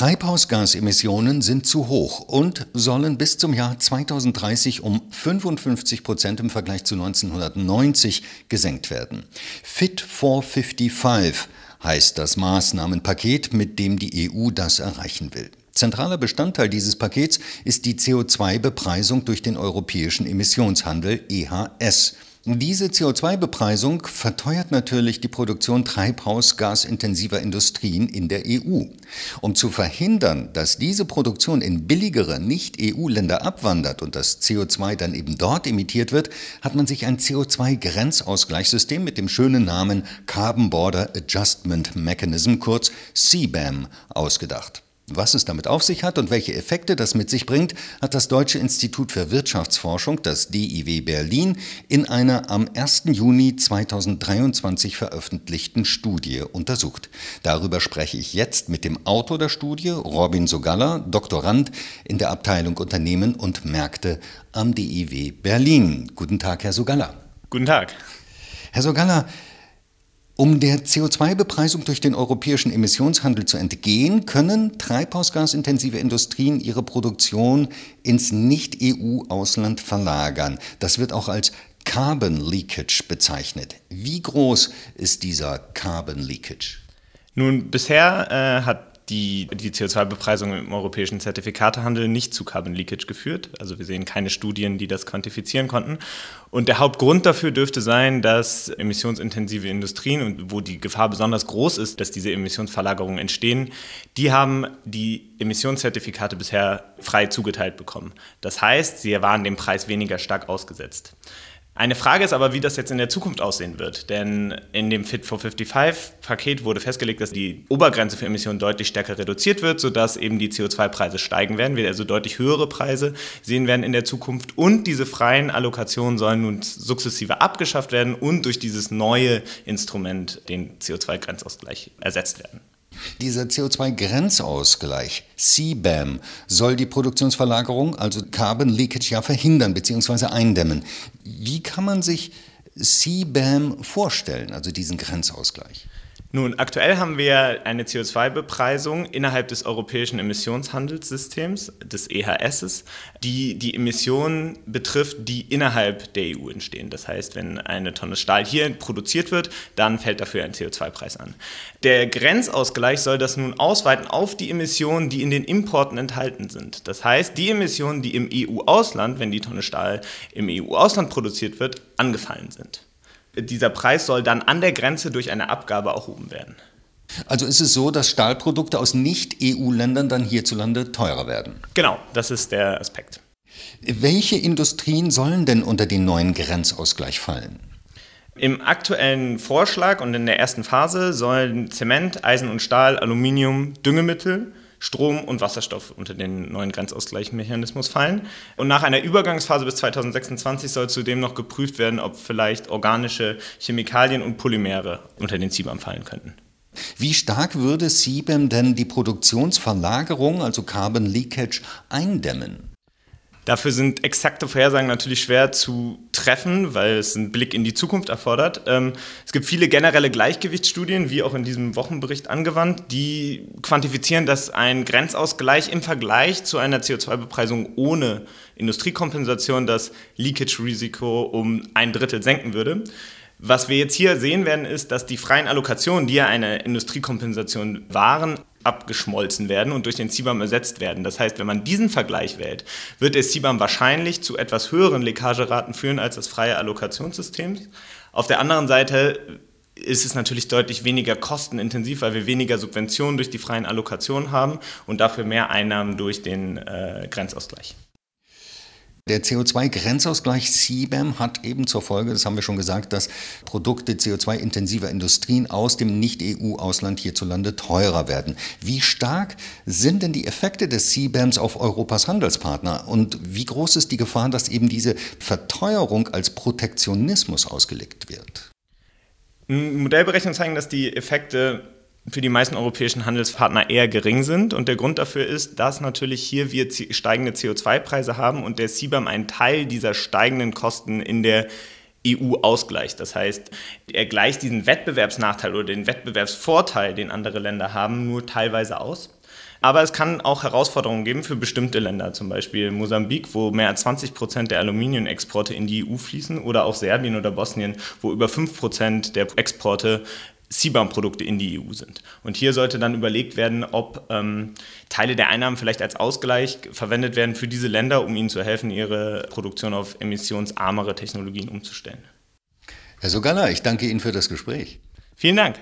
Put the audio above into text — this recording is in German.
Treibhausgasemissionen sind zu hoch und sollen bis zum Jahr 2030 um 55 Prozent im Vergleich zu 1990 gesenkt werden. Fit for 55 heißt das Maßnahmenpaket, mit dem die EU das erreichen will. Zentraler Bestandteil dieses Pakets ist die CO2-Bepreisung durch den europäischen Emissionshandel EHS. Diese CO2-Bepreisung verteuert natürlich die Produktion treibhausgasintensiver Industrien in der EU. Um zu verhindern, dass diese Produktion in billigere Nicht-EU-Länder abwandert und das CO2 dann eben dort emittiert wird, hat man sich ein CO2-Grenzausgleichssystem mit dem schönen Namen Carbon Border Adjustment Mechanism, kurz CBAM, ausgedacht. Was es damit auf sich hat und welche Effekte das mit sich bringt, hat das Deutsche Institut für Wirtschaftsforschung, das DIW Berlin, in einer am 1. Juni 2023 veröffentlichten Studie untersucht. Darüber spreche ich jetzt mit dem Autor der Studie, Robin Sogalla, Doktorand in der Abteilung Unternehmen und Märkte am DIW Berlin. Guten Tag, Herr Sogalla. Guten Tag. Herr Sogalla, um der CO2-Bepreisung durch den europäischen Emissionshandel zu entgehen, können treibhausgasintensive Industrien ihre Produktion ins Nicht-EU-Ausland verlagern. Das wird auch als Carbon Leakage bezeichnet. Wie groß ist dieser Carbon Leakage? Nun, bisher äh, hat die, die CO2-Bepreisung im europäischen Zertifikatehandel nicht zu Carbon Leakage geführt. Also wir sehen keine Studien, die das quantifizieren konnten. Und der Hauptgrund dafür dürfte sein, dass emissionsintensive Industrien wo die Gefahr besonders groß ist, dass diese Emissionsverlagerungen entstehen, die haben die Emissionszertifikate bisher frei zugeteilt bekommen. Das heißt, sie waren dem Preis weniger stark ausgesetzt. Eine Frage ist aber, wie das jetzt in der Zukunft aussehen wird. Denn in dem Fit for 55-Paket wurde festgelegt, dass die Obergrenze für Emissionen deutlich stärker reduziert wird, sodass eben die CO2-Preise steigen werden, wir also deutlich höhere Preise sehen werden in der Zukunft. Und diese freien Allokationen sollen nun sukzessive abgeschafft werden und durch dieses neue Instrument, den CO2-Grenzausgleich, ersetzt werden. Dieser CO2-Grenzausgleich, CBAM, soll die Produktionsverlagerung, also Carbon Leakage, ja verhindern bzw. eindämmen. Wie kann man sich CBAM vorstellen, also diesen Grenzausgleich? Nun, aktuell haben wir eine CO2-Bepreisung innerhalb des europäischen Emissionshandelssystems, des EHS, die die Emissionen betrifft, die innerhalb der EU entstehen. Das heißt, wenn eine Tonne Stahl hier produziert wird, dann fällt dafür ein CO2-Preis an. Der Grenzausgleich soll das nun ausweiten auf die Emissionen, die in den Importen enthalten sind. Das heißt, die Emissionen, die im EU-Ausland, wenn die Tonne Stahl im EU-Ausland produziert wird, angefallen sind dieser Preis soll dann an der Grenze durch eine Abgabe erhoben werden. Also ist es so, dass Stahlprodukte aus Nicht-EU-Ländern dann hierzulande teurer werden? Genau, das ist der Aspekt. Welche Industrien sollen denn unter den neuen Grenzausgleich fallen? Im aktuellen Vorschlag und in der ersten Phase sollen Zement, Eisen und Stahl, Aluminium, Düngemittel Strom und Wasserstoff unter den neuen Grenzausgleichsmechanismus fallen. Und nach einer Übergangsphase bis 2026 soll zudem noch geprüft werden, ob vielleicht organische Chemikalien und Polymere unter den CBAM fallen könnten. Wie stark würde CBAM denn die Produktionsverlagerung, also Carbon Leakage, eindämmen? Dafür sind exakte Vorhersagen natürlich schwer zu treffen, weil es einen Blick in die Zukunft erfordert. Ähm, es gibt viele generelle Gleichgewichtsstudien, wie auch in diesem Wochenbericht angewandt, die quantifizieren, dass ein Grenzausgleich im Vergleich zu einer CO2-Bepreisung ohne Industriekompensation das Leakage-Risiko um ein Drittel senken würde. Was wir jetzt hier sehen werden, ist, dass die freien Allokationen, die ja eine Industriekompensation waren, abgeschmolzen werden und durch den CBAM ersetzt werden. Das heißt, wenn man diesen Vergleich wählt, wird der CBAM wahrscheinlich zu etwas höheren Leckageraten führen als das freie Allokationssystem. Auf der anderen Seite ist es natürlich deutlich weniger kostenintensiv, weil wir weniger Subventionen durch die freien Allokationen haben und dafür mehr Einnahmen durch den äh, Grenzausgleich. Der CO2-Grenzausgleich CBAM hat eben zur Folge, das haben wir schon gesagt, dass Produkte CO2-intensiver Industrien aus dem Nicht-EU-Ausland hierzulande teurer werden. Wie stark sind denn die Effekte des CBAMs auf Europas Handelspartner und wie groß ist die Gefahr, dass eben diese Verteuerung als Protektionismus ausgelegt wird? Modellberechnungen zeigen, dass die Effekte für die meisten europäischen Handelspartner eher gering sind. Und der Grund dafür ist, dass natürlich hier wir steigende CO2-Preise haben und der CBAM einen Teil dieser steigenden Kosten in der EU ausgleicht. Das heißt, er gleicht diesen Wettbewerbsnachteil oder den Wettbewerbsvorteil, den andere Länder haben, nur teilweise aus. Aber es kann auch Herausforderungen geben für bestimmte Länder, zum Beispiel Mosambik, wo mehr als 20 Prozent der Aluminiumexporte in die EU fließen, oder auch Serbien oder Bosnien, wo über 5 Prozent der Exporte CBAM-Produkte in die EU sind. Und hier sollte dann überlegt werden, ob ähm, Teile der Einnahmen vielleicht als Ausgleich verwendet werden für diese Länder, um ihnen zu helfen, ihre Produktion auf emissionsarmere Technologien umzustellen. Herr Sogalla, ich danke Ihnen für das Gespräch. Vielen Dank.